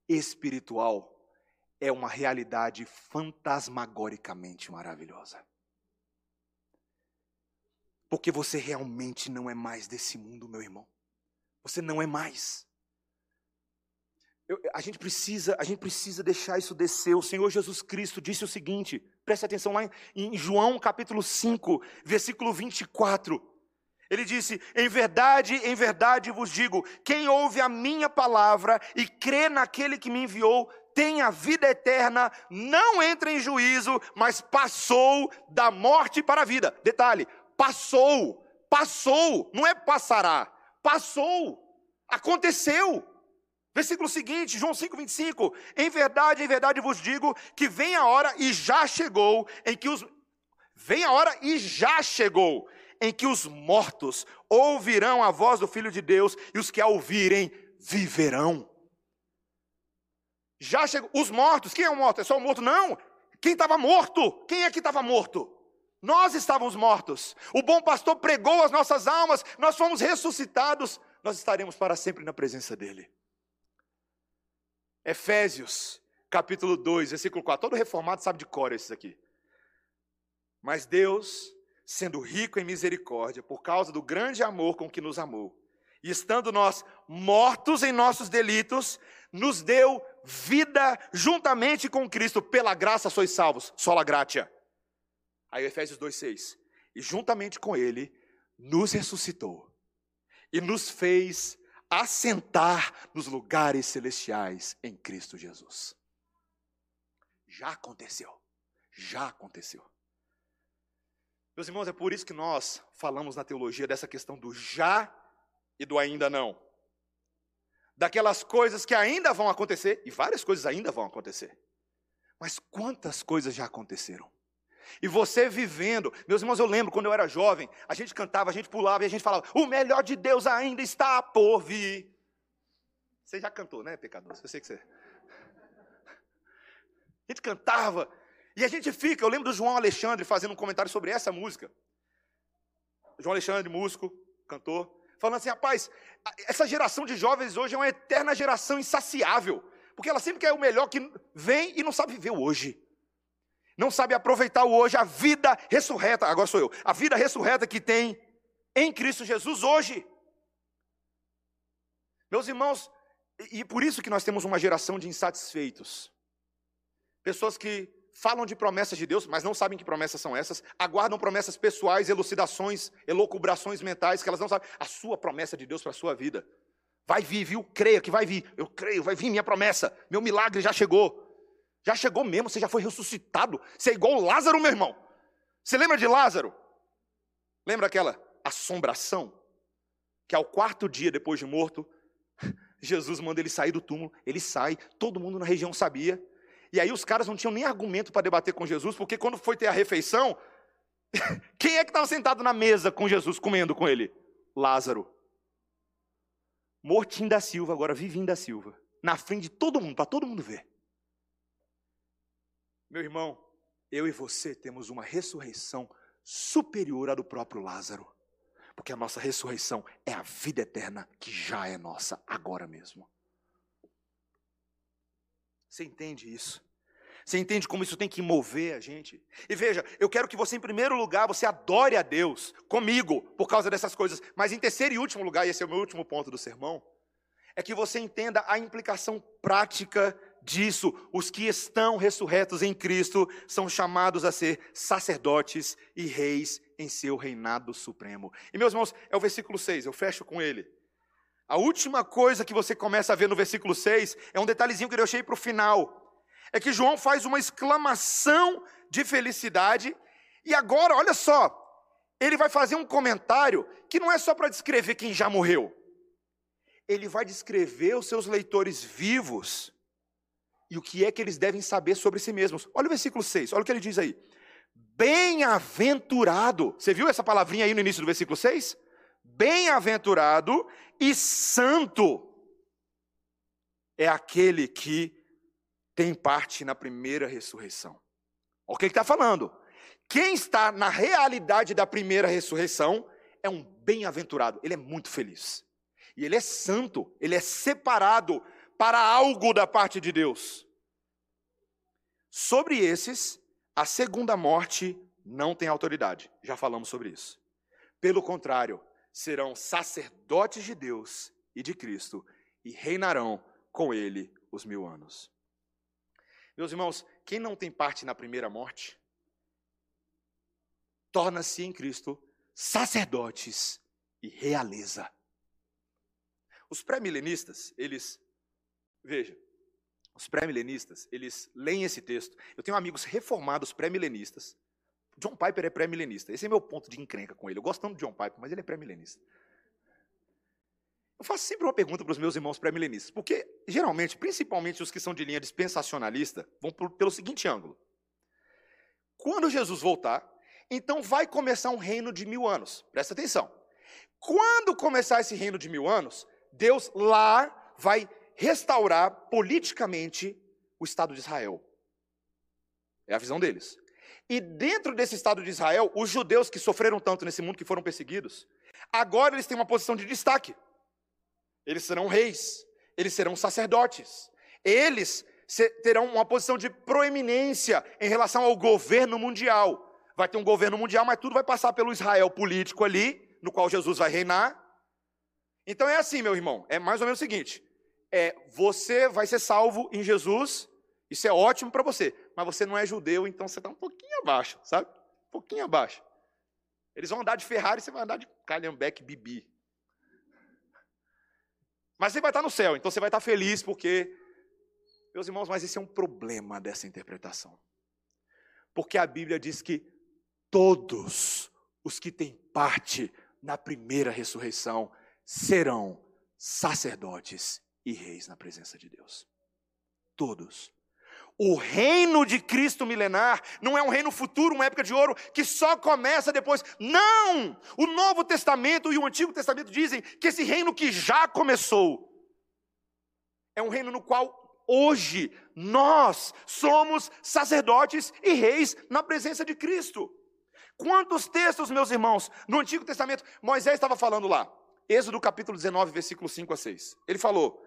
Speaker 1: espiritual é uma realidade fantasmagoricamente maravilhosa. Porque você realmente não é mais desse mundo, meu irmão. Você não é mais. Eu, a, gente precisa, a gente precisa deixar isso descer. O Senhor Jesus Cristo disse o seguinte, preste atenção lá em, em João capítulo 5, versículo 24. Ele disse: Em verdade, em verdade vos digo: quem ouve a minha palavra e crê naquele que me enviou, tem a vida eterna, não entra em juízo, mas passou da morte para a vida. Detalhe: passou, passou, não é passará, passou, aconteceu. Versículo seguinte, João 5, 25. Em verdade, em verdade vos digo que vem a hora e já chegou em que os. Vem a hora e já chegou em que os mortos ouvirão a voz do Filho de Deus e os que a ouvirem viverão. Já chegou. Os mortos, quem é o morto? É só o morto? Não. Quem estava morto? Quem é que estava morto? Nós estávamos mortos. O bom pastor pregou as nossas almas, nós fomos ressuscitados, nós estaremos para sempre na presença dEle. Efésios, capítulo 2, versículo 4. Todo reformado sabe de cor esses aqui. Mas Deus, sendo rico em misericórdia, por causa do grande amor com que nos amou, e estando nós mortos em nossos delitos, nos deu vida juntamente com Cristo, pela graça sois salvos, sola gratia. Aí Efésios 2,6. E juntamente com Ele, nos ressuscitou e nos fez assentar nos lugares celestiais em Cristo Jesus. Já aconteceu. Já aconteceu. Meus irmãos, é por isso que nós falamos na teologia dessa questão do já e do ainda não. Daquelas coisas que ainda vão acontecer, e várias coisas ainda vão acontecer. Mas quantas coisas já aconteceram? E você vivendo, meus irmãos, eu lembro quando eu era jovem, a gente cantava, a gente pulava e a gente falava: o melhor de Deus ainda está por vir. Você já cantou, né, pecador? Eu sei que você. A gente cantava, E a gente fica, eu lembro do João Alexandre fazendo um comentário sobre essa música. João Alexandre, músico, cantor, falando assim: rapaz, essa geração de jovens hoje é uma eterna geração insaciável, porque ela sempre quer o melhor que vem e não sabe viver hoje. Não sabe aproveitar o hoje, a vida ressurreta, agora sou eu, a vida ressurreta que tem em Cristo Jesus hoje. Meus irmãos, e por isso que nós temos uma geração de insatisfeitos. Pessoas que falam de promessas de Deus, mas não sabem que promessas são essas, aguardam promessas pessoais, elucidações, elocubrações mentais, que elas não sabem. A sua promessa de Deus para a sua vida. Vai vir, viu? Creia que vai vir. Eu creio, vai vir minha promessa. Meu milagre já chegou. Já chegou mesmo, você já foi ressuscitado. Você é igual Lázaro, meu irmão. Você lembra de Lázaro? Lembra aquela assombração? Que ao quarto dia depois de morto, Jesus manda ele sair do túmulo. Ele sai, todo mundo na região sabia. E aí os caras não tinham nem argumento para debater com Jesus, porque quando foi ter a refeição, quem é que estava sentado na mesa com Jesus, comendo com ele? Lázaro. Mortinho da Silva, agora vivinho da Silva. Na frente de todo mundo, para todo mundo ver. Meu irmão, eu e você temos uma ressurreição superior à do próprio Lázaro. Porque a nossa ressurreição é a vida eterna que já é nossa agora mesmo. Você entende isso? Você entende como isso tem que mover a gente? E veja, eu quero que você, em primeiro lugar, você adore a Deus comigo por causa dessas coisas. Mas em terceiro e último lugar, e esse é o meu último ponto do sermão, é que você entenda a implicação prática disso. Os que estão ressurretos em Cristo são chamados a ser sacerdotes e reis em seu reinado supremo. E meus irmãos, é o versículo 6, eu fecho com ele. A última coisa que você começa a ver no versículo 6 é um detalhezinho que eu deixei para o final. É que João faz uma exclamação de felicidade, e agora, olha só, ele vai fazer um comentário que não é só para descrever quem já morreu, ele vai descrever os seus leitores vivos e o que é que eles devem saber sobre si mesmos. Olha o versículo 6, olha o que ele diz aí. Bem-aventurado, você viu essa palavrinha aí no início do versículo 6? Bem-aventurado e santo é aquele que tem parte na primeira ressurreição. Olha o que ele está falando. Quem está na realidade da primeira ressurreição é um bem-aventurado, ele é muito feliz. E ele é santo, ele é separado para algo da parte de Deus. Sobre esses, a segunda morte não tem autoridade. Já falamos sobre isso. Pelo contrário, serão sacerdotes de Deus e de Cristo e reinarão com ele os mil anos. Meus irmãos, quem não tem parte na primeira morte, torna-se em Cristo sacerdotes e realeza. Os pré-milenistas, eles, veja, os pré-milenistas, eles leem esse texto. Eu tenho amigos reformados pré-milenistas John Piper é pré-milenista. Esse é meu ponto de encrenca com ele. Eu gosto tanto de John Piper, mas ele é pré-milenista. Eu faço sempre uma pergunta para os meus irmãos pré-milenistas, porque geralmente, principalmente os que são de linha dispensacionalista, vão por, pelo seguinte ângulo: quando Jesus voltar, então vai começar um reino de mil anos. Presta atenção. Quando começar esse reino de mil anos, Deus lá vai restaurar politicamente o Estado de Israel. É a visão deles. E dentro desse Estado de Israel, os judeus que sofreram tanto nesse mundo, que foram perseguidos, agora eles têm uma posição de destaque. Eles serão reis, eles serão sacerdotes, eles terão uma posição de proeminência em relação ao governo mundial. Vai ter um governo mundial, mas tudo vai passar pelo Israel político ali, no qual Jesus vai reinar. Então é assim, meu irmão, é mais ou menos o seguinte: é, você vai ser salvo em Jesus, isso é ótimo para você, mas você não é judeu, então você está um pouquinho abaixo, sabe? Um pouquinho abaixo. Eles vão andar de Ferrari, você vai andar de Calhambeck Bibi. Mas você vai estar no céu, então você vai estar feliz, porque, meus irmãos, mas esse é um problema dessa interpretação. Porque a Bíblia diz que todos os que têm parte na primeira ressurreição serão sacerdotes e reis na presença de Deus. Todos. O reino de Cristo milenar não é um reino futuro, uma época de ouro que só começa depois. Não! O Novo Testamento e o Antigo Testamento dizem que esse reino que já começou é um reino no qual hoje nós somos sacerdotes e reis na presença de Cristo. Quantos textos, meus irmãos, no Antigo Testamento, Moisés estava falando lá, Êxodo capítulo 19, versículo 5 a 6. Ele falou: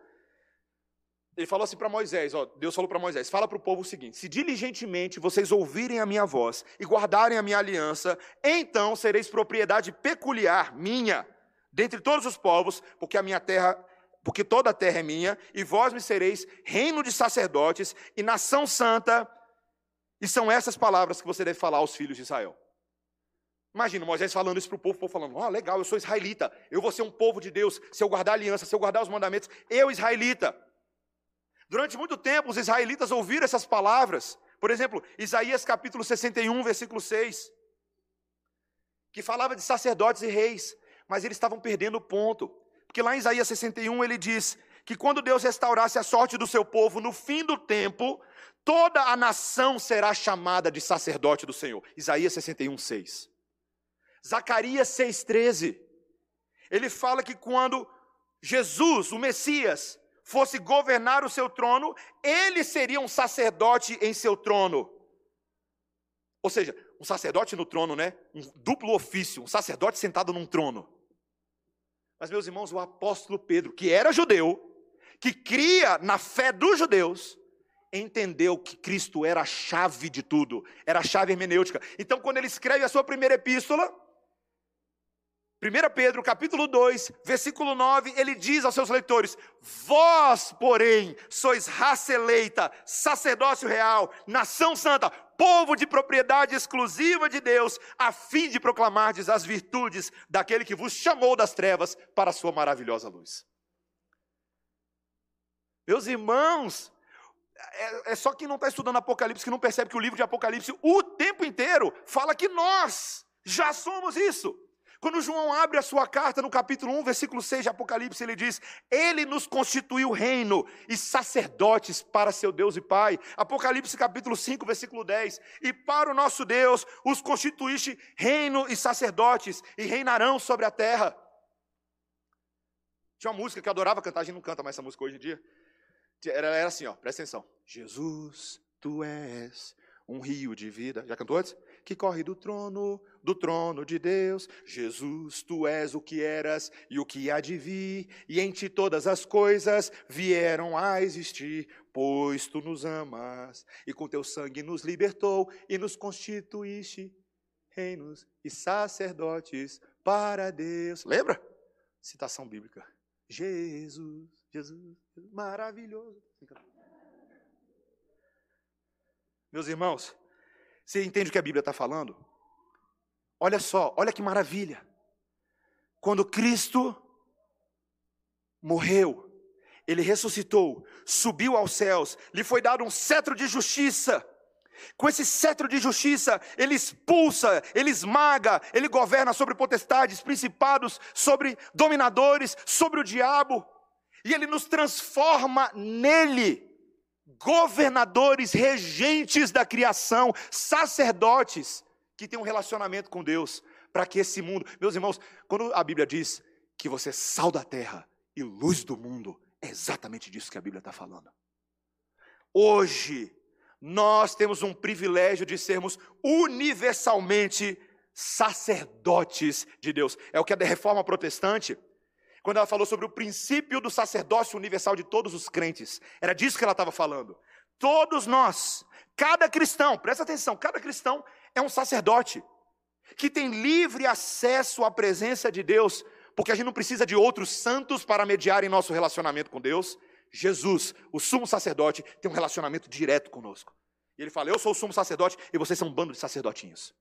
Speaker 1: ele falou assim para Moisés, ó, Deus falou para Moisés, fala para o povo o seguinte: se diligentemente vocês ouvirem a minha voz e guardarem a minha aliança, então sereis propriedade peculiar minha dentre todos os povos, porque a minha terra, porque toda a terra é minha, e vós me sereis reino de sacerdotes e nação santa. E são essas palavras que você deve falar aos filhos de Israel. Imagina Moisés falando isso para o povo, o povo falando: Ó, oh, legal, eu sou israelita, eu vou ser um povo de Deus, se eu guardar a aliança, se eu guardar os mandamentos, eu, israelita. Durante muito tempo, os israelitas ouviram essas palavras. Por exemplo, Isaías capítulo 61, versículo 6, que falava de sacerdotes e reis, mas eles estavam perdendo o ponto. Porque lá em Isaías 61 ele diz que quando Deus restaurasse a sorte do seu povo, no fim do tempo, toda a nação será chamada de sacerdote do Senhor. Isaías 61, 6. Zacarias 6,13. Ele fala que quando Jesus, o Messias, fosse governar o seu trono, ele seria um sacerdote em seu trono. Ou seja, um sacerdote no trono, né? Um duplo ofício, um sacerdote sentado num trono. Mas, meus irmãos, o apóstolo Pedro, que era judeu, que cria na fé dos judeus, entendeu que Cristo era a chave de tudo, era a chave hermenêutica. Então, quando ele escreve a sua primeira epístola, 1 Pedro capítulo 2, versículo 9, ele diz aos seus leitores: Vós, porém, sois raça eleita, sacerdócio real, nação santa, povo de propriedade exclusiva de Deus, a fim de proclamardes as virtudes daquele que vos chamou das trevas para a sua maravilhosa luz. Meus irmãos, é, é só quem não está estudando Apocalipse que não percebe que o livro de Apocalipse o tempo inteiro fala que nós já somos isso. Quando João abre a sua carta no capítulo 1, versículo 6 de Apocalipse, ele diz: Ele nos constituiu reino e sacerdotes para seu Deus e Pai. Apocalipse capítulo 5, versículo 10: E para o nosso Deus os constituíste reino e sacerdotes, e reinarão sobre a terra. Tinha uma música que eu adorava cantar, a gente não canta mais essa música hoje em dia. Era, era assim, ó, presta atenção. Jesus, tu és um rio de vida. Já cantou antes? Que corre do trono, do trono de Deus. Jesus, tu és o que eras e o que há de vir, e em ti todas as coisas vieram a existir, pois tu nos amas, e com teu sangue nos libertou e nos constituíste reinos e sacerdotes para Deus. Lembra? Citação bíblica. Jesus, Jesus, maravilhoso. Meus irmãos, você entende o que a Bíblia está falando? Olha só, olha que maravilha. Quando Cristo morreu, ele ressuscitou, subiu aos céus, lhe foi dado um cetro de justiça. Com esse cetro de justiça, ele expulsa, ele esmaga, ele governa sobre potestades, principados, sobre dominadores, sobre o diabo, e ele nos transforma nele governadores, regentes da criação, sacerdotes que têm um relacionamento com Deus, para que esse mundo, meus irmãos, quando a Bíblia diz que você é sal da terra e luz do mundo, é exatamente disso que a Bíblia está falando. Hoje, nós temos um privilégio de sermos universalmente sacerdotes de Deus. É o que a reforma protestante quando ela falou sobre o princípio do sacerdócio universal de todos os crentes. Era disso que ela estava falando. Todos nós, cada cristão, presta atenção, cada cristão é um sacerdote que tem livre acesso à presença de Deus, porque a gente não precisa de outros santos para mediar em nosso relacionamento com Deus. Jesus, o sumo sacerdote, tem um relacionamento direto conosco. E ele fala: Eu sou o sumo sacerdote e vocês são um bando de sacerdotinhos.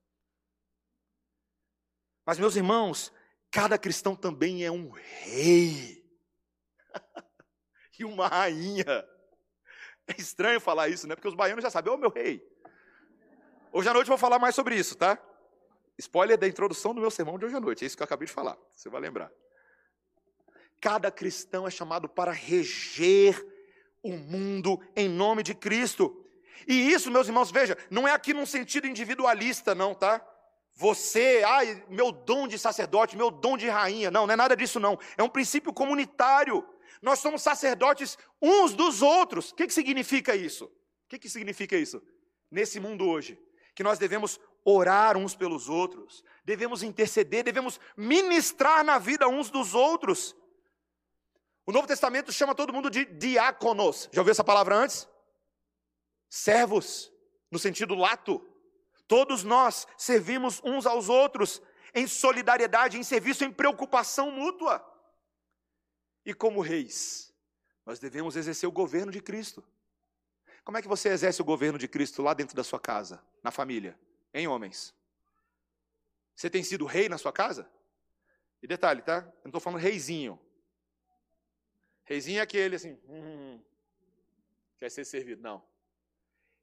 Speaker 1: Mas, meus irmãos, Cada cristão também é um rei e uma rainha. É estranho falar isso, né? Porque os baianos já sabem, ô oh, meu rei. Hoje à noite eu vou falar mais sobre isso, tá? Spoiler da introdução do meu sermão de hoje à noite, é isso que eu acabei de falar, você vai lembrar. Cada cristão é chamado para reger o mundo em nome de Cristo. E isso, meus irmãos, veja, não é aqui num sentido individualista, não, tá? Você, ai, meu dom de sacerdote, meu dom de rainha. Não, não é nada disso não. É um princípio comunitário. Nós somos sacerdotes uns dos outros. O que, que significa isso? O que, que significa isso? Nesse mundo hoje, que nós devemos orar uns pelos outros, devemos interceder, devemos ministrar na vida uns dos outros. O Novo Testamento chama todo mundo de diáconos. Já ouviu essa palavra antes? Servos, no sentido lato. Todos nós servimos uns aos outros em solidariedade, em serviço, em preocupação mútua. E como reis, nós devemos exercer o governo de Cristo. Como é que você exerce o governo de Cristo lá dentro da sua casa, na família, em homens? Você tem sido rei na sua casa? E detalhe, tá? Eu não estou falando reizinho. Reizinho é aquele assim, hum, quer ser servido. Não.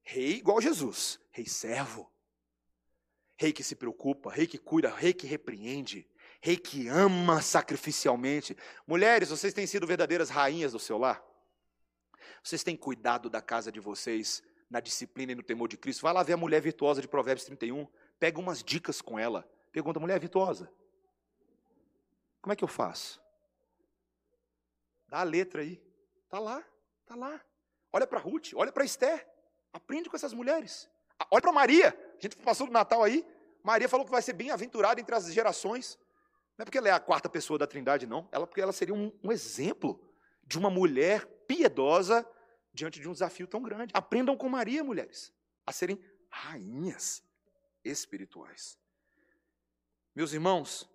Speaker 1: Rei igual Jesus, rei servo. Rei que se preocupa, rei que cuida, rei que repreende, rei que ama sacrificialmente. Mulheres, vocês têm sido verdadeiras rainhas do seu lar? Vocês têm cuidado da casa de vocês na disciplina e no temor de Cristo? Vai lá ver a mulher virtuosa de Provérbios 31, pega umas dicas com ela. Pergunta, mulher virtuosa, como é que eu faço? Dá a letra aí. Tá lá, tá lá. Olha para Ruth, olha para Esther. Aprende com essas mulheres. Olha para Maria. A gente passou do Natal aí. Maria falou que vai ser bem-aventurada entre as gerações. Não é porque ela é a quarta pessoa da Trindade, não. Ela porque ela seria um, um exemplo de uma mulher piedosa diante de um desafio tão grande. Aprendam com Maria, mulheres, a serem rainhas espirituais. Meus irmãos,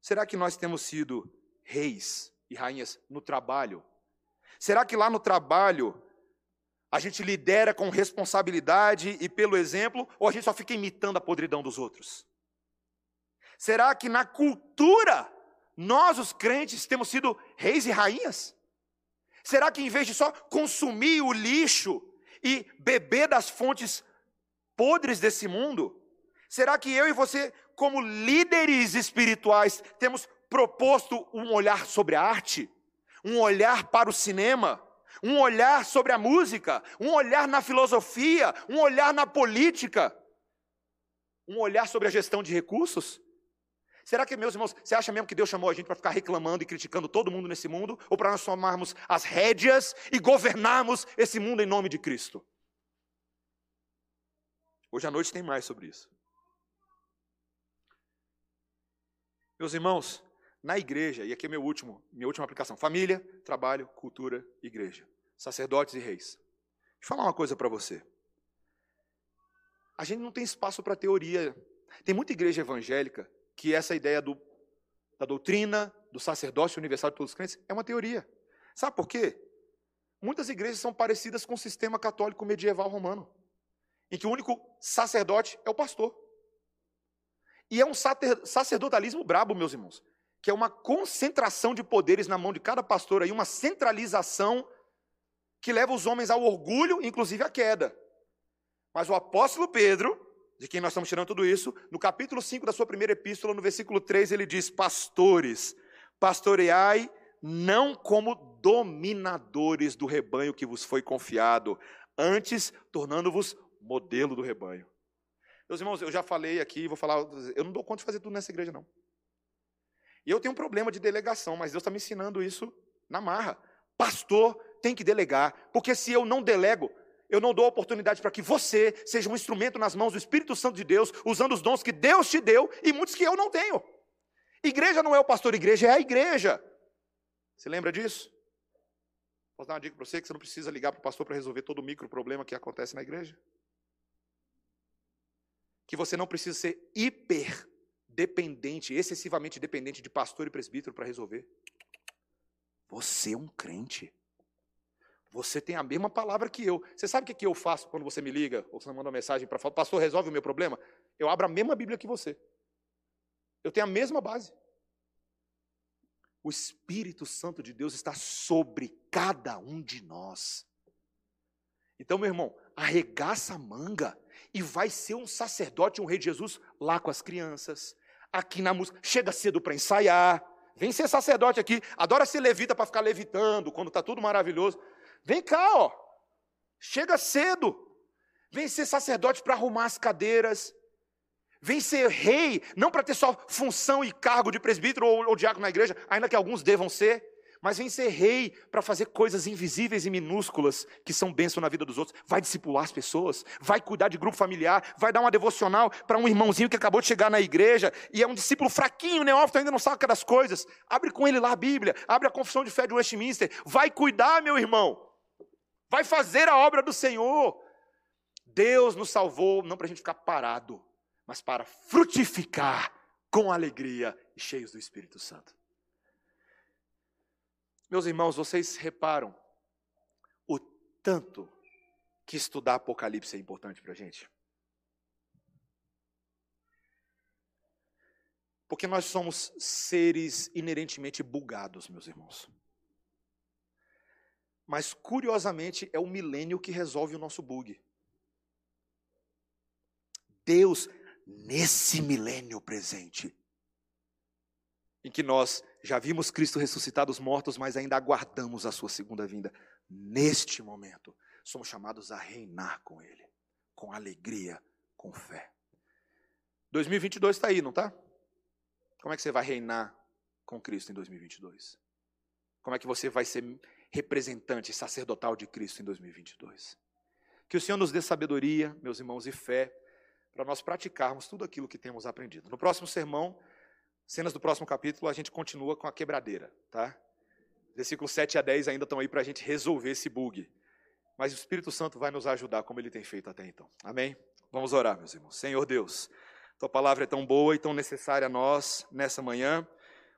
Speaker 1: será que nós temos sido reis e rainhas no trabalho? Será que lá no trabalho a gente lidera com responsabilidade e pelo exemplo, ou a gente só fica imitando a podridão dos outros? Será que na cultura nós, os crentes, temos sido reis e rainhas? Será que em vez de só consumir o lixo e beber das fontes podres desse mundo, será que eu e você, como líderes espirituais, temos proposto um olhar sobre a arte, um olhar para o cinema, um olhar sobre a música, um olhar na filosofia, um olhar na política, um olhar sobre a gestão de recursos? Será que, meus irmãos, você acha mesmo que Deus chamou a gente para ficar reclamando e criticando todo mundo nesse mundo? Ou para nós tomarmos as rédeas e governarmos esse mundo em nome de Cristo? Hoje à noite tem mais sobre isso. Meus irmãos, na igreja, e aqui é meu último, minha última aplicação: família, trabalho, cultura, igreja, sacerdotes e reis. Deixa eu falar uma coisa para você. A gente não tem espaço para teoria. Tem muita igreja evangélica que essa ideia do, da doutrina, do sacerdócio universal de todos os crentes, é uma teoria. Sabe por quê? Muitas igrejas são parecidas com o sistema católico medieval romano, em que o único sacerdote é o pastor. E é um sacerdotalismo brabo, meus irmãos, que é uma concentração de poderes na mão de cada pastor aí, uma centralização que leva os homens ao orgulho, inclusive à queda. Mas o apóstolo Pedro, de quem nós estamos tirando tudo isso, no capítulo 5 da sua primeira epístola, no versículo 3, ele diz: Pastores, pastoreai não como dominadores do rebanho que vos foi confiado, antes tornando-vos modelo do rebanho. Meus irmãos, eu já falei aqui, vou falar, eu não dou conta de fazer tudo nessa igreja, não. E eu tenho um problema de delegação, mas Deus está me ensinando isso na marra. Pastor tem que delegar, porque se eu não delego, eu não dou oportunidade para que você seja um instrumento nas mãos do Espírito Santo de Deus, usando os dons que Deus te deu e muitos que eu não tenho. Igreja não é o pastor, igreja é a igreja. Você lembra disso? Posso dar uma dica para você que você não precisa ligar para o pastor para resolver todo o micro problema que acontece na igreja? Que você não precisa ser hiper dependente, excessivamente dependente de pastor e presbítero para resolver. Você é um crente. Você tem a mesma palavra que eu. Você sabe o que eu faço quando você me liga ou você manda uma mensagem para falar, pastor, resolve o meu problema? Eu abro a mesma Bíblia que você. Eu tenho a mesma base. O Espírito Santo de Deus está sobre cada um de nós. Então, meu irmão, arregaça a manga e vai ser um sacerdote, um rei de Jesus lá com as crianças, aqui na música. Chega cedo para ensaiar. Vem ser sacerdote aqui. Adora ser levita para ficar levitando quando está tudo maravilhoso. Vem cá, ó. Chega cedo. Vem ser sacerdote para arrumar as cadeiras. Vem ser rei, não para ter só função e cargo de presbítero ou, ou diácono na igreja, ainda que alguns devam ser, mas vem ser rei para fazer coisas invisíveis e minúsculas que são bênção na vida dos outros. Vai discipular as pessoas, vai cuidar de grupo familiar, vai dar uma devocional para um irmãozinho que acabou de chegar na igreja e é um discípulo fraquinho, neófito, ainda não sabe das coisas. Abre com ele lá a Bíblia, abre a confissão de fé de Westminster. Vai cuidar, meu irmão. Vai fazer a obra do Senhor. Deus nos salvou não para a gente ficar parado, mas para frutificar com alegria e cheios do Espírito Santo. Meus irmãos, vocês reparam o tanto que estudar Apocalipse é importante para a gente? Porque nós somos seres inerentemente bugados, meus irmãos. Mas, curiosamente, é o milênio que resolve o nosso bug. Deus, nesse milênio presente, em que nós já vimos Cristo ressuscitar dos mortos, mas ainda aguardamos a sua segunda vinda. Neste momento, somos chamados a reinar com Ele, com alegria, com fé. 2022 está aí, não está? Como é que você vai reinar com Cristo em 2022? Como é que você vai ser representante sacerdotal de Cristo em 2022? Que o Senhor nos dê sabedoria, meus irmãos, e fé, para nós praticarmos tudo aquilo que temos aprendido. No próximo sermão, Cenas do próximo capítulo, a gente continua com a quebradeira, tá? Versículos 7 a 10 ainda estão aí para a gente resolver esse bug. Mas o Espírito Santo vai nos ajudar, como ele tem feito até então. Amém? Vamos orar, meus irmãos. Senhor Deus, tua palavra é tão boa e tão necessária a nós nessa manhã.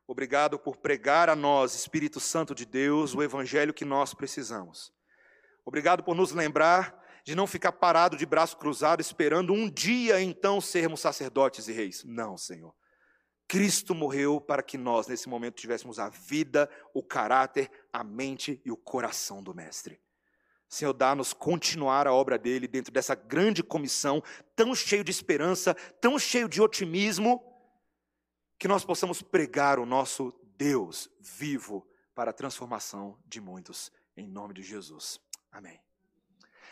Speaker 1: Obrigado por pregar a nós, Espírito Santo de Deus, o evangelho que nós precisamos. Obrigado por nos lembrar de não ficar parado de braço cruzado esperando um dia então sermos sacerdotes e reis. Não, Senhor. Cristo morreu para que nós, nesse momento, tivéssemos a vida, o caráter, a mente e o coração do Mestre. Senhor, dá-nos continuar a obra dele dentro dessa grande comissão, tão cheio de esperança, tão cheio de otimismo, que nós possamos pregar o nosso Deus vivo para a transformação de muitos, em nome de Jesus. Amém.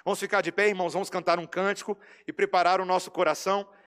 Speaker 1: Vamos ficar de pé, irmãos, vamos cantar um cântico e preparar o nosso coração.